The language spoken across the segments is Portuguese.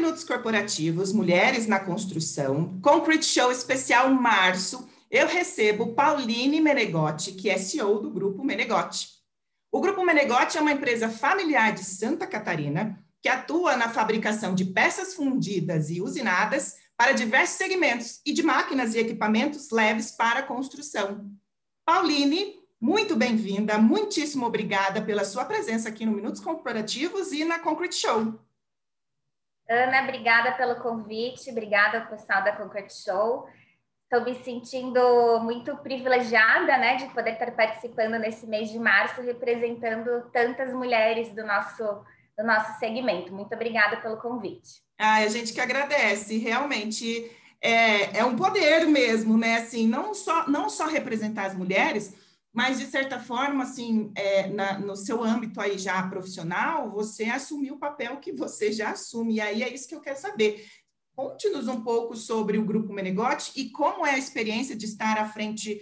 Minutos Corporativos, Mulheres na Construção, Concrete Show Especial Março, eu recebo Pauline Menegotti, que é CEO do Grupo Menegotti. O Grupo Menegotti é uma empresa familiar de Santa Catarina que atua na fabricação de peças fundidas e usinadas para diversos segmentos e de máquinas e equipamentos leves para construção. Pauline, muito bem-vinda, muitíssimo obrigada pela sua presença aqui no Minutos Corporativos e na Concrete Show. Ana, obrigada pelo convite, obrigada ao pessoal da Concrete Show. Estou me sentindo muito privilegiada, né, de poder estar participando nesse mês de março, representando tantas mulheres do nosso, do nosso segmento. Muito obrigada pelo convite. Ah, a gente que agradece, realmente é, é um poder mesmo, né, assim, não só, não só representar as mulheres, mas de certa forma, assim, é, na, no seu âmbito aí já profissional, você assumiu o papel que você já assume, e aí é isso que eu quero saber. Conte-nos um pouco sobre o Grupo Menegote e como é a experiência de estar à frente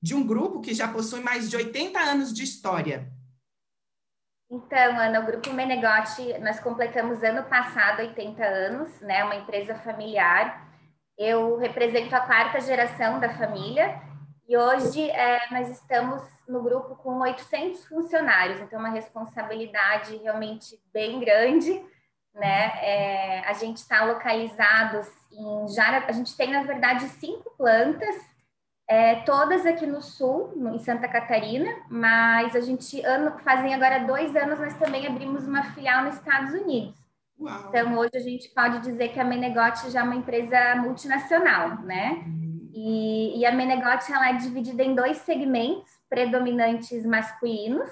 de um grupo que já possui mais de 80 anos de história. Então, Ana, o Grupo Menegote, nós completamos ano passado 80 anos, né, uma empresa familiar. Eu represento a quarta geração da família e hoje é, nós estamos no grupo com 800 funcionários, então uma responsabilidade realmente bem grande, né? É, a gente está localizados em Jara, a gente tem na verdade cinco plantas, é, todas aqui no sul, em Santa Catarina, mas a gente ano, fazem agora dois anos nós também abrimos uma filial nos Estados Unidos. Uau. Então hoje a gente pode dizer que a Menegote já é uma empresa multinacional, né? E, e a Menegote ela é dividida em dois segmentos predominantes masculinos.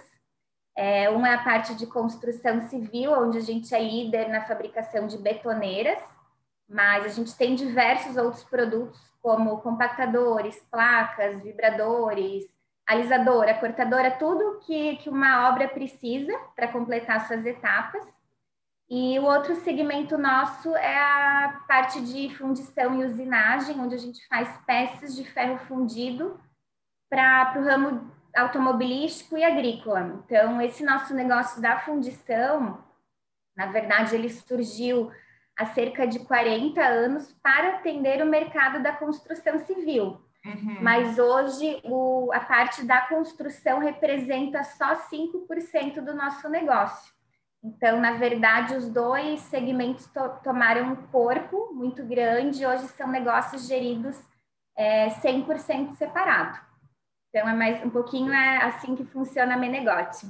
É, um é a parte de construção civil, onde a gente é líder na fabricação de betoneiras, mas a gente tem diversos outros produtos, como compactadores, placas, vibradores, alisadora, cortadora, tudo que, que uma obra precisa para completar suas etapas. E o outro segmento nosso é a parte de fundição e usinagem, onde a gente faz peças de ferro fundido para o ramo automobilístico e agrícola. Então, esse nosso negócio da fundição, na verdade, ele surgiu há cerca de 40 anos para atender o mercado da construção civil. Uhum. Mas hoje o, a parte da construção representa só 5% do nosso negócio. Então, na verdade, os dois segmentos to tomaram um corpo muito grande, hoje são negócios geridos é, 100% separado. Então, é mais um pouquinho é assim que funciona a Menegote.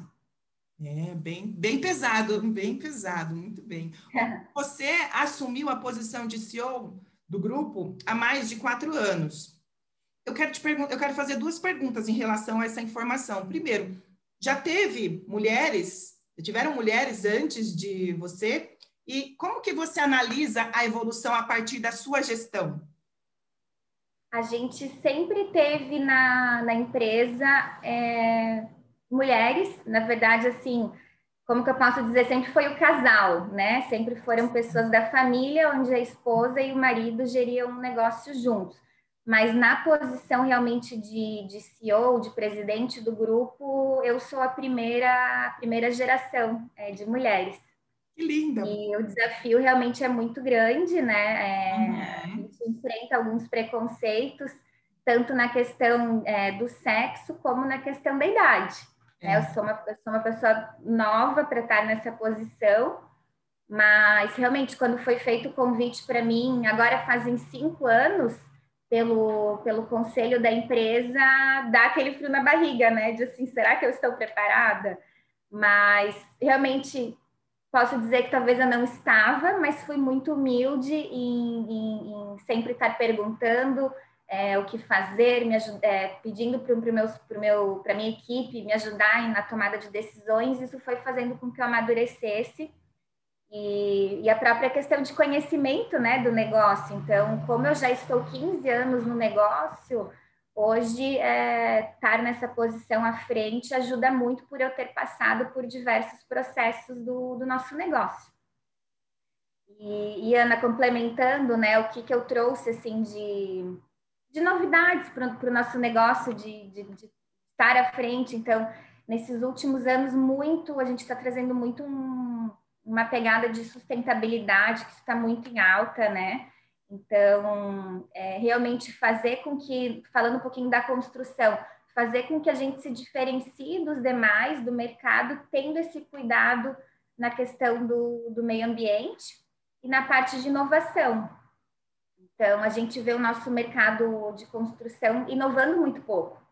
É, bem, bem pesado, bem pesado, muito bem. Você assumiu a posição de CEO do grupo há mais de quatro anos. Eu quero te eu quero fazer duas perguntas em relação a essa informação. Primeiro, já teve mulheres Tiveram mulheres antes de você? E como que você analisa a evolução a partir da sua gestão? A gente sempre teve na, na empresa é, mulheres, na verdade, assim, como que eu posso dizer, sempre foi o casal, né? Sempre foram pessoas da família, onde a esposa e o marido geriam um negócio juntos mas na posição realmente de, de CEO, de presidente do grupo, eu sou a primeira, a primeira geração é, de mulheres. Que linda! E o desafio realmente é muito grande, né? É, uhum. A gente enfrenta alguns preconceitos, tanto na questão é, do sexo como na questão da idade. Né? Eu, sou uma, eu sou uma pessoa nova para estar nessa posição, mas realmente, quando foi feito o convite para mim, agora fazem cinco anos, pelo, pelo conselho da empresa, dá aquele frio na barriga, né? De assim, será que eu estou preparada? Mas realmente posso dizer que talvez eu não estava, mas fui muito humilde em, em, em sempre estar perguntando é, o que fazer, me é, pedindo para meu, meu, a minha equipe me ajudar na tomada de decisões. Isso foi fazendo com que eu amadurecesse e, e, a própria questão de conhecimento né, do negócio. Então, como eu já estou 15 anos no negócio, hoje é, estar nessa posição à frente ajuda muito por eu ter passado por diversos processos do, do nosso negócio. E, e, Ana, complementando, né, o que, que eu trouxe assim de, de novidades para o nosso negócio, de, de, de estar à frente. Então, nesses últimos anos, muito, a gente está trazendo muito um uma pegada de sustentabilidade que está muito em alta, né? Então, é, realmente fazer com que, falando um pouquinho da construção, fazer com que a gente se diferencie dos demais do mercado, tendo esse cuidado na questão do, do meio ambiente e na parte de inovação. Então, a gente vê o nosso mercado de construção inovando muito pouco.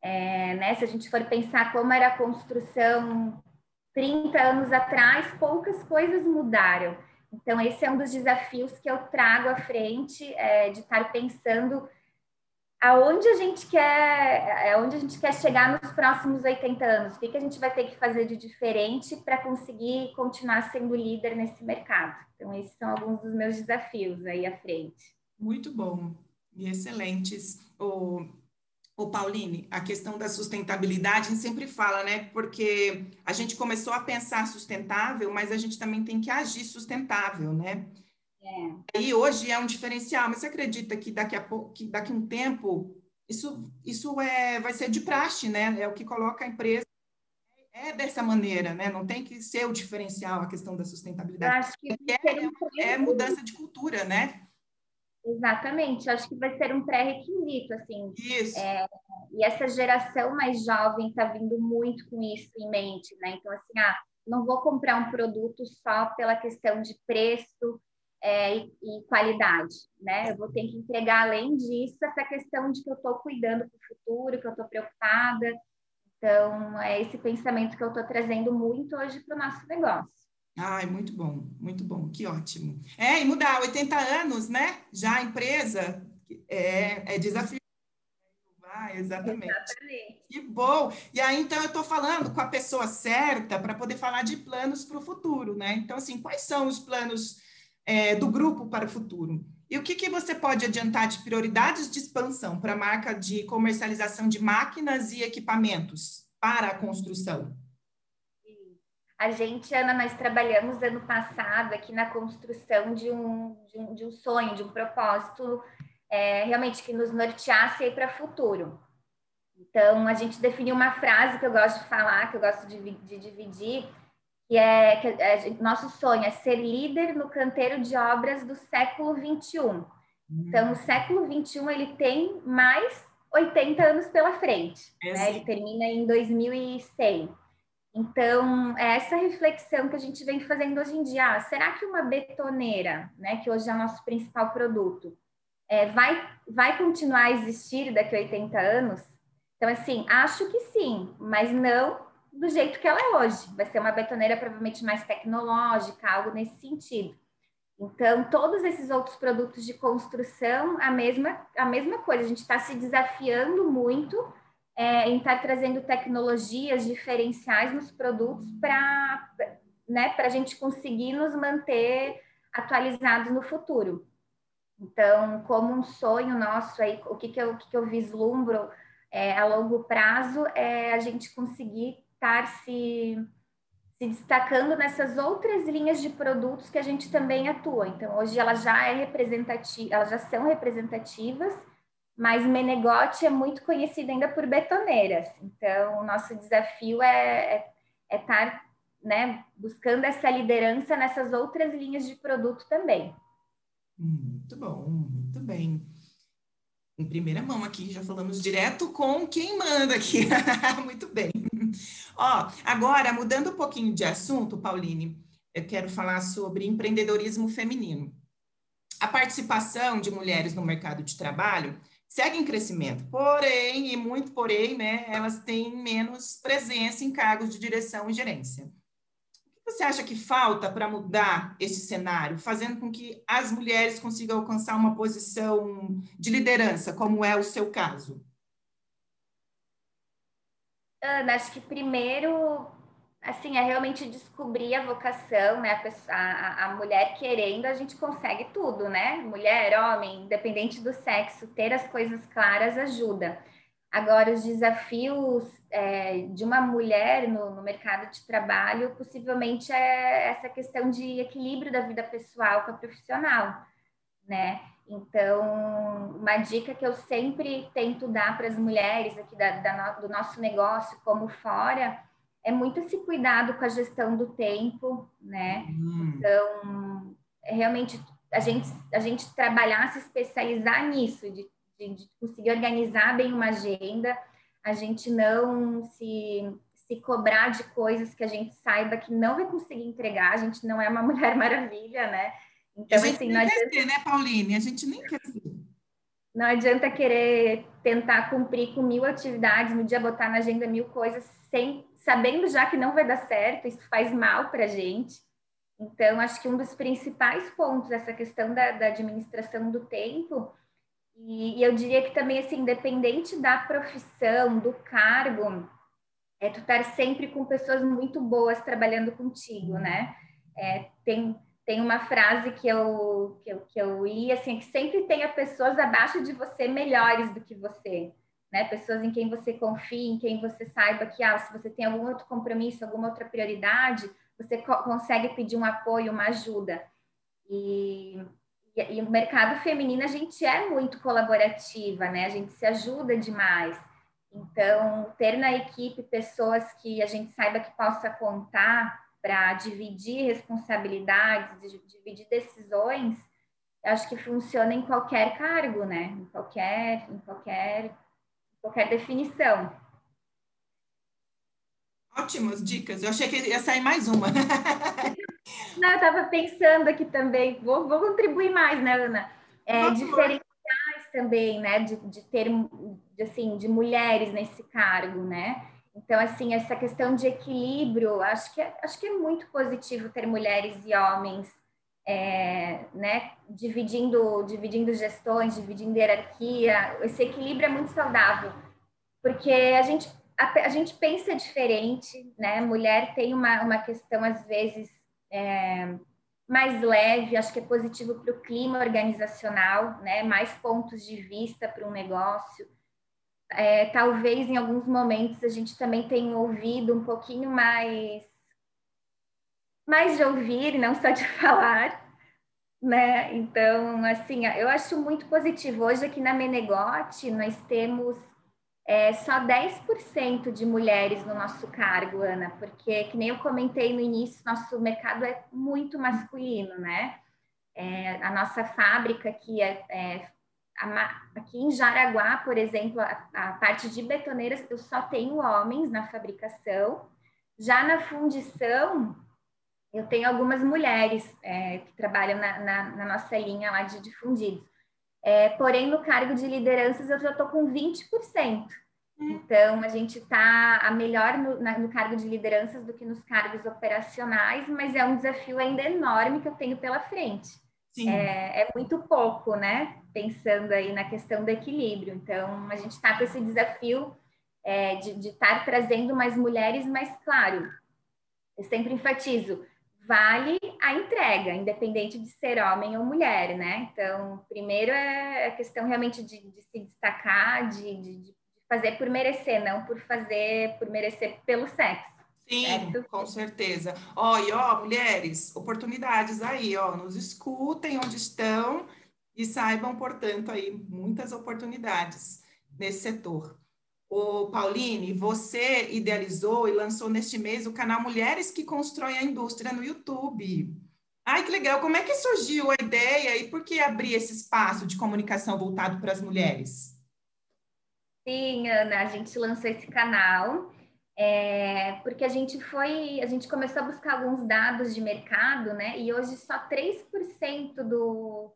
É, né? Se a gente for pensar como era a construção 30 anos atrás, poucas coisas mudaram. Então, esse é um dos desafios que eu trago à frente, é, de estar pensando aonde a gente quer, aonde a gente quer chegar nos próximos 80 anos, o que, que a gente vai ter que fazer de diferente para conseguir continuar sendo líder nesse mercado. Então, esses são alguns dos meus desafios aí à frente. Muito bom e excelentes. O o Pauline, a questão da sustentabilidade, a gente sempre fala, né? Porque a gente começou a pensar sustentável, mas a gente também tem que agir sustentável, né? É. E hoje é um diferencial, mas você acredita que daqui a pouco, que daqui a um tempo, isso, isso é, vai ser de praxe, né? É o que coloca a empresa é dessa maneira, né? Não tem que ser o diferencial a questão da sustentabilidade. Eu acho que é, é, é mudança de cultura, né? Exatamente, acho que vai ser um pré-requisito, assim. Isso. É, e essa geração mais jovem está vindo muito com isso em mente, né? Então, assim, ah, não vou comprar um produto só pela questão de preço é, e, e, qualidade, né? Eu vou ter que entregar, além disso, essa questão de que eu estou cuidando para o futuro, que eu estou preocupada. Então, é esse pensamento que eu estou trazendo muito hoje para o nosso negócio. Ai, muito bom, muito bom, que ótimo. É, e mudar 80 anos, né? Já a empresa é, é desafio. Ah, exatamente. exatamente. Que bom. E aí, então, eu estou falando com a pessoa certa para poder falar de planos para o futuro, né? Então, assim, quais são os planos é, do grupo para o futuro? E o que, que você pode adiantar de prioridades de expansão para a marca de comercialização de máquinas e equipamentos para a construção? A gente, Ana, nós trabalhamos ano passado aqui na construção de um, de um, de um sonho, de um propósito é, realmente que nos norteasse para o futuro. Então, a gente definiu uma frase que eu gosto de falar, que eu gosto de, de dividir, que é que é, nosso sonho é ser líder no canteiro de obras do século 21. Então, o século 21 ele tem mais 80 anos pela frente. Né? Ele termina em 2100. Então, é essa reflexão que a gente vem fazendo hoje em dia. Ah, será que uma betoneira, né, que hoje é o nosso principal produto, é, vai, vai continuar a existir daqui a 80 anos? Então, assim, acho que sim, mas não do jeito que ela é hoje. Vai ser uma betoneira provavelmente mais tecnológica, algo nesse sentido. Então, todos esses outros produtos de construção, a mesma, a mesma coisa. A gente está se desafiando muito é, em estar trazendo tecnologias diferenciais nos produtos para né, a gente conseguir nos manter atualizados no futuro. Então, como um sonho nosso aí, o que, que, eu, o que, que eu vislumbro é, a longo prazo é a gente conseguir estar se, se destacando nessas outras linhas de produtos que a gente também atua. Então, hoje já é elas já são representativas, mas Menegote é muito conhecido ainda por betoneiras. Então, o nosso desafio é, é, é estar né, buscando essa liderança nessas outras linhas de produto também. Muito bom, muito bem. Em primeira mão aqui, já falamos direto com quem manda aqui. muito bem. Ó, agora, mudando um pouquinho de assunto, Pauline, eu quero falar sobre empreendedorismo feminino. A participação de mulheres no mercado de trabalho segue em crescimento. Porém, e muito porém, né, elas têm menos presença em cargos de direção e gerência. O que você acha que falta para mudar esse cenário, fazendo com que as mulheres consigam alcançar uma posição de liderança, como é o seu caso? Ana, acho que primeiro assim, é realmente descobrir a vocação, né? A, a, a, mulher querendo, a gente consegue tudo, né? Mulher, homem, independente do sexo, ter as coisas claras ajuda. Agora, os desafios é, de uma mulher no, no, mercado de trabalho, possivelmente é essa questão de equilíbrio da vida pessoal com a profissional, né? Então, uma dica que eu sempre tento dar para as mulheres aqui da, da, do nosso negócio, como fora, é muito esse cuidado com a gestão do tempo, né? Hum. Então, é realmente a gente, a gente trabalhar, se especializar nisso, de, de, de, conseguir organizar bem uma agenda, a gente não se, se cobrar de coisas que a gente saiba que não vai conseguir entregar, a gente não é uma mulher maravilha, né? Então, a gente assim, nem quer ser, né, Pauline? A gente nem quer ser. Não adianta querer tentar cumprir com mil atividades no dia, botar na agenda mil coisas, sem sabendo já que não vai dar certo, isso faz mal para a gente. Então, acho que um dos principais pontos essa questão da, da administração do tempo, e, e, eu diria que também, assim, independente da profissão, do cargo, é tu estar sempre com pessoas muito boas trabalhando contigo, né? É, tem, tem uma frase que eu, que eu, que eu li, assim, que sempre tenha pessoas abaixo de você melhores do que você, né? Pessoas em quem você confie, em quem você saiba que, ah, se você tem algum outro compromisso, alguma outra prioridade, você co consegue pedir um apoio, uma ajuda. E, e, e, o mercado feminino, a gente é muito colaborativa, né? A gente se ajuda demais. Então, ter na equipe pessoas que a gente saiba que possa contar para dividir responsabilidades, dividir decisões, acho que funciona em qualquer cargo, né? Em qualquer, em qualquer, qualquer definição. Ótimas dicas. Eu achei que ia sair mais uma. Não, eu estava pensando aqui também. Vou, vou contribuir mais, né, Ana? É, diferenciais também, né? De, de ter, de, assim, de mulheres nesse cargo, né? Então, assim, essa questão de equilíbrio, acho que, é, acho que é muito positivo ter mulheres e homens, é, né? Dividindo, dividindo gestões, dividindo hierarquia. Esse equilíbrio é muito saudável, porque a gente a, a, gente pensa diferente, né? Mulher tem uma, uma questão, às vezes, é, mais leve, acho que é positivo para o clima organizacional, né? Mais pontos de vista para um negócio. É, talvez em alguns momentos a gente também tenha ouvido um pouquinho mais mais de ouvir e não só de falar, né? Então, assim, eu acho muito positivo. Hoje aqui na Menegote nós temos é, só 10% de mulheres no nosso cargo, Ana, porque, que nem eu comentei no início, nosso mercado é muito masculino, né? É, a nossa fábrica aqui, é, é aqui em Jaraguá, por exemplo, a, a, parte de betoneiras, eu só tenho homens na fabricação. Já na fundição, eu tenho algumas mulheres é, que trabalham na, na, na, nossa linha lá de, de fundidos. É, porém, no cargo de lideranças, eu já estou com 20%. Então, a gente está a melhor no, na, no, cargo de lideranças do que nos cargos operacionais, mas é um desafio ainda enorme que eu tenho pela frente. É, é, muito pouco, né? Pensando aí na questão do equilíbrio. Então, a gente está com esse desafio é, de estar trazendo mais mulheres, mas, claro, eu sempre enfatizo, vale a entrega, independente de ser homem ou mulher, né? Então, primeiro é a questão realmente de, de se destacar, de, de, de, fazer por merecer, não por fazer por merecer pelo sexo. Sim, certo? com certeza. Ó, e ó, mulheres, oportunidades aí, ó, nos escutem onde estão e saibam, portanto, aí muitas oportunidades nesse setor. O Pauline, você idealizou e lançou neste mês o canal Mulheres que Constroem a Indústria no YouTube. Ai, que legal! Como é que surgiu a ideia e por que abrir esse espaço de comunicação voltado para as mulheres? Sim, Ana, a gente lançou esse canal é, porque a gente foi, a gente começou a buscar alguns dados de mercado, né? E hoje só 3% do,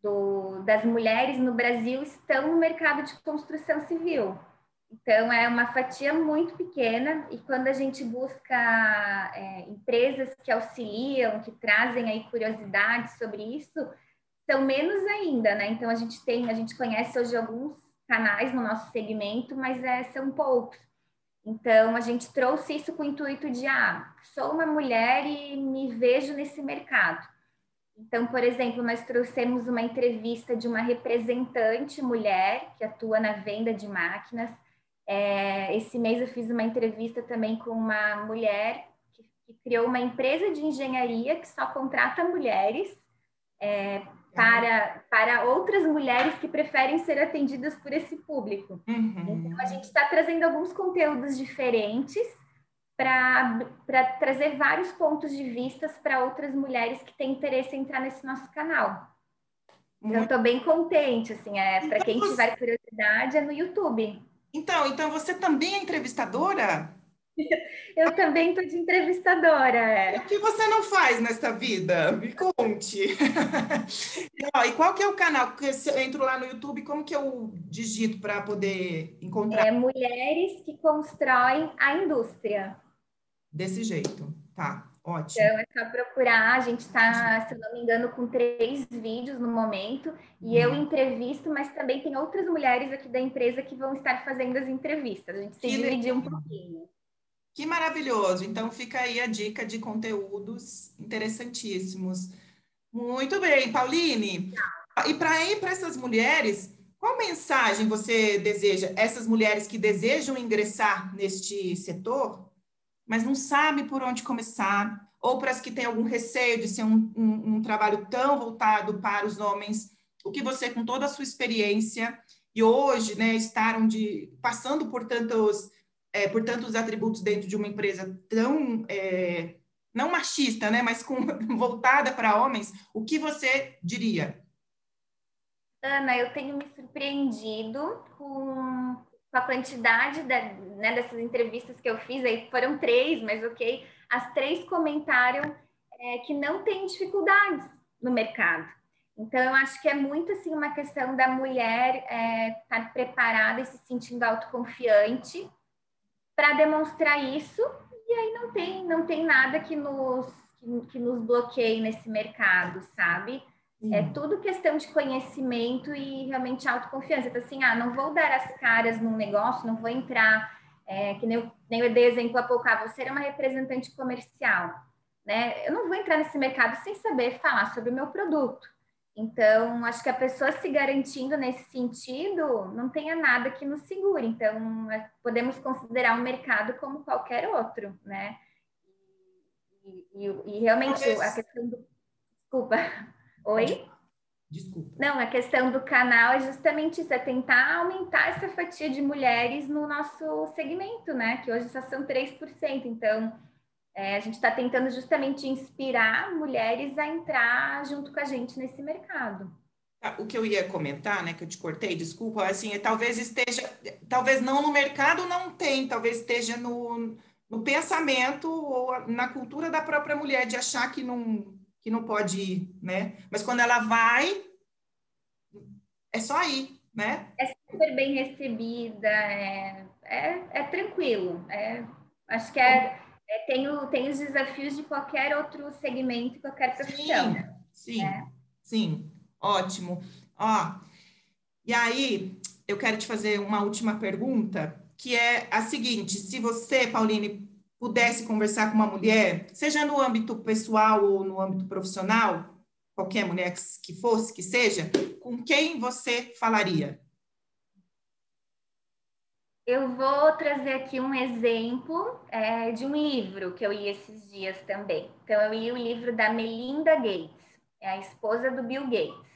do, das mulheres no Brasil estão no mercado de construção civil. Então, é uma fatia muito pequena, e quando a gente busca é, empresas que auxiliam, que trazem aí curiosidades sobre isso, são menos ainda, né? Então, a gente tem, a gente conhece hoje alguns canais no nosso segmento, mas é, são poucos. Então, a gente trouxe isso com o intuito de, ah, sou uma mulher e me vejo nesse mercado. Então, por exemplo, nós trouxemos uma entrevista de uma representante mulher que atua na venda de máquinas, é, esse mês eu fiz uma entrevista também com uma mulher que, que criou uma empresa de engenharia que só contrata mulheres é, para, para outras mulheres que preferem ser atendidas por esse público. Uhum. Então, a gente está trazendo alguns conteúdos diferentes para trazer vários pontos de vistas para outras mulheres que têm interesse em entrar nesse nosso canal. Então, estou bem contente, assim, é, para então, quem você... tiver curiosidade, é no YouTube. Então, então você também é entrevistadora? Eu também estou de entrevistadora. É. O que você não faz nesta vida? Me conte. e qual que é o canal? Porque se eu entro lá no YouTube, como que eu digito para poder encontrar? É Mulheres que Constroem a Indústria. Desse jeito, tá. Ótimo. Então, é só procurar. A gente está, se eu não me engano, com três vídeos no momento. E eu uhum. entrevisto, mas também tem outras mulheres aqui da empresa que vão estar fazendo as entrevistas. A gente se dividiu um pouquinho. Que maravilhoso! Então fica aí a dica de conteúdos interessantíssimos. Muito bem, Pauline. E para ir para essas mulheres, qual mensagem você deseja? Essas mulheres que desejam ingressar neste setor, mas não sabem por onde começar, ou para as que têm algum receio de ser um, um, um trabalho tão voltado para os homens, o que você, com toda a sua experiência, e hoje, né, estar onde, passando por tantos é, por tantos atributos dentro de uma empresa tão é, não machista, né, mas com, voltada para homens, o que você diria? Ana, eu tenho me surpreendido com, com a quantidade da, né, dessas entrevistas que eu fiz, aí foram três, mas ok, as três comentaram é, que não tem dificuldades no mercado. Então, eu acho que é muito assim uma questão da mulher estar é, preparada e se sentindo autoconfiante para demonstrar isso, e aí não tem, não tem nada que nos, que, nos bloqueie nesse mercado, sabe? É tudo questão de conhecimento e realmente autoconfiança. Então, assim, ah, não vou dar as caras num negócio, não vou entrar, é, que nem eu, nem eu dei exemplo há pouco, ah, você é uma representante comercial, né? Eu não vou entrar nesse mercado sem saber falar sobre o meu produto. Então, acho que a pessoa se garantindo nesse sentido, não tenha nada que nos segure. Então, é, podemos considerar o mercado como qualquer outro, né? E, e, e realmente a questão do. Desculpa. Oi? Desculpa. Não, a questão do canal é justamente isso, é tentar aumentar essa fatia de mulheres no nosso segmento, né? Que hoje só são 3%. Então, é, a gente está tentando justamente inspirar mulheres a entrar junto com a gente nesse mercado. Ah, o que eu ia comentar, né, que eu te cortei, desculpa, assim, é, talvez esteja, talvez não no mercado não tem, talvez esteja no, no pensamento ou na cultura da própria mulher de achar que não, que não pode ir, né? Mas quando ela vai, é só ir, né? É super bem recebida, é, é, é tranquilo, é, acho que é é, tem, o, tem os desafios de qualquer outro segmento, qualquer profissão. Sim, sim, né? sim. ótimo. Ó, e aí, eu quero te fazer uma última pergunta, que é a seguinte: se você, Pauline, pudesse conversar com uma mulher, seja no âmbito pessoal ou no âmbito profissional, qualquer mulher que fosse, que seja, com quem você falaria? Eu vou trazer aqui um exemplo é, de um livro que eu li esses dias também. Então, eu li o livro da Melinda Gates, é a esposa do Bill Gates.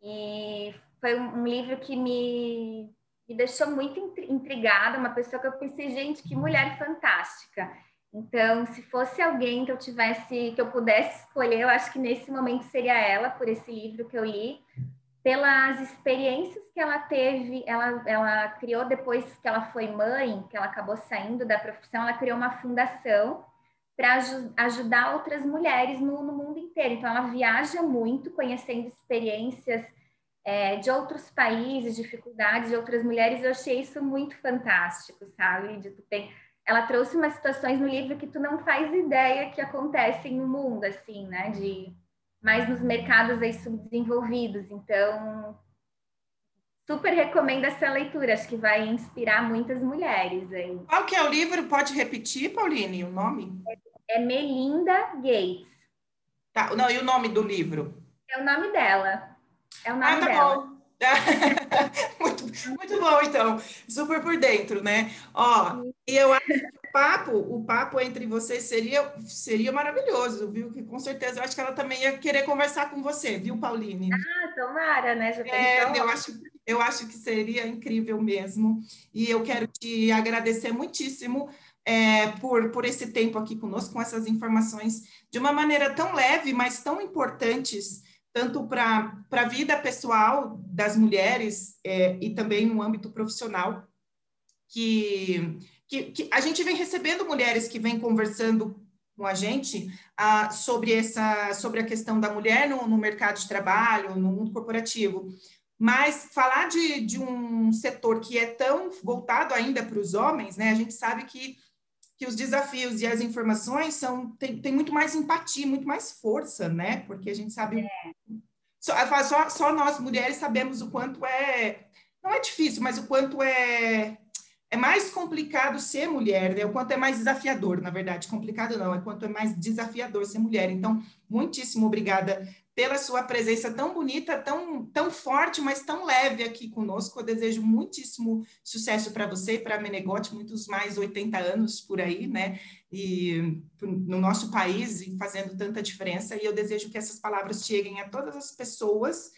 E foi um, livro que me, me deixou muito intrigada, uma pessoa que eu pensei, gente, que mulher fantástica. Então, se fosse alguém que eu tivesse, que eu pudesse escolher, eu acho que nesse momento seria ela, por esse livro que eu li, pelas experiências que ela teve, ela, ela criou depois que ela foi mãe, que ela acabou saindo da profissão, ela criou uma fundação para aj ajudar outras mulheres no, no, mundo inteiro. Então, ela viaja muito, conhecendo experiências é, de outros países, dificuldades de outras mulheres. Eu achei isso muito fantástico, sabe? De tu tem... Ela trouxe umas situações no livro que tu não faz ideia que acontecem no mundo, assim, né? De mais nos mercados aí subdesenvolvidos. Então, super recomendo essa leitura, acho que vai inspirar muitas mulheres aí. Qual que é o livro? Pode repetir, Pauline, o nome? É, é Melinda Gates. Tá, não, e o nome do livro? É o nome dela. É o nome ah, tá dela. Bom. muito, muito bom, então. Super por dentro, né? Ó, e eu acho que papo, o papo entre vocês seria, seria maravilhoso, viu? Que com certeza eu acho que ela também ia querer conversar com você, viu, Pauline? Ah, tomara, né? Já é, eu acho, eu acho que seria incrível mesmo. E eu quero te agradecer muitíssimo é, por, por esse tempo aqui conosco, com essas informações de uma maneira tão leve, mas tão importantes, tanto para a vida pessoal das mulheres é, e também no âmbito profissional, que, que, que, a gente vem recebendo mulheres que vêm conversando com a gente ah, sobre, essa, sobre a questão da mulher no, no mercado de trabalho, no mundo corporativo. Mas falar de, de um setor que é tão voltado ainda para os homens, né? A gente sabe que, que os desafios e as informações são tem, tem muito mais empatia, muito mais força, né? Porque a gente sabe. É. Só, só, só nós mulheres sabemos o quanto é. Não é difícil, mas o quanto é é mais complicado ser mulher, né? O quanto é mais desafiador, na verdade, complicado não, é quanto é mais desafiador ser mulher. Então, muitíssimo obrigada pela sua presença tão bonita, tão, tão forte, mas tão leve aqui conosco. Eu desejo muitíssimo sucesso para você e para a Menegote, muitos mais 80 anos por aí, né? E no nosso país, fazendo tanta diferença. E eu desejo que essas palavras cheguem a todas as pessoas,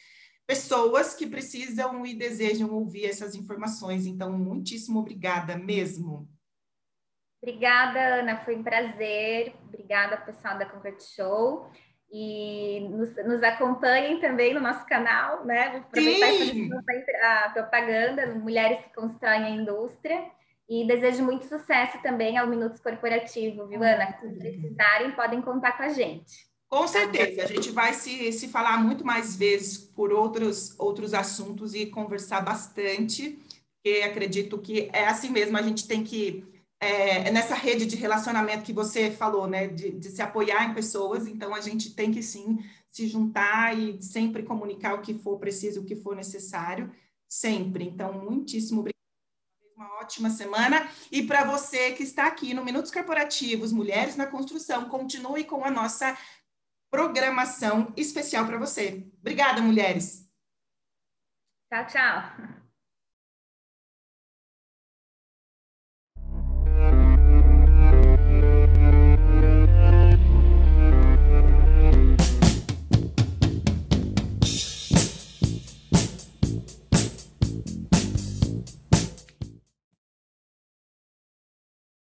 pessoas que precisam e desejam ouvir essas informações. Então, muitíssimo obrigada mesmo. Obrigada, Ana, foi um prazer. Obrigada, pessoal da Concrete Show e nos, nos, acompanhem também no nosso canal, né? Vou aproveitar a propaganda, Mulheres que Constroem a Indústria. E desejo muito sucesso também ao Minutos Corporativo, viu, Ana? Se precisarem, podem contar com a gente. Com certeza, a gente vai se, se falar muito mais vezes por outros, outros assuntos e conversar bastante, porque acredito que é assim mesmo, a gente tem que é, é, nessa rede de relacionamento que você falou, né, de, de, se apoiar em pessoas, então a gente tem que sim se juntar e sempre comunicar o que for preciso, o que for necessário, sempre. Então, muitíssimo obrigada. Uma ótima semana. E para você que está aqui no Minutos Corporativos, Mulheres na Construção, continue com a nossa programação especial para você. Obrigada, mulheres. Tchau, tchau.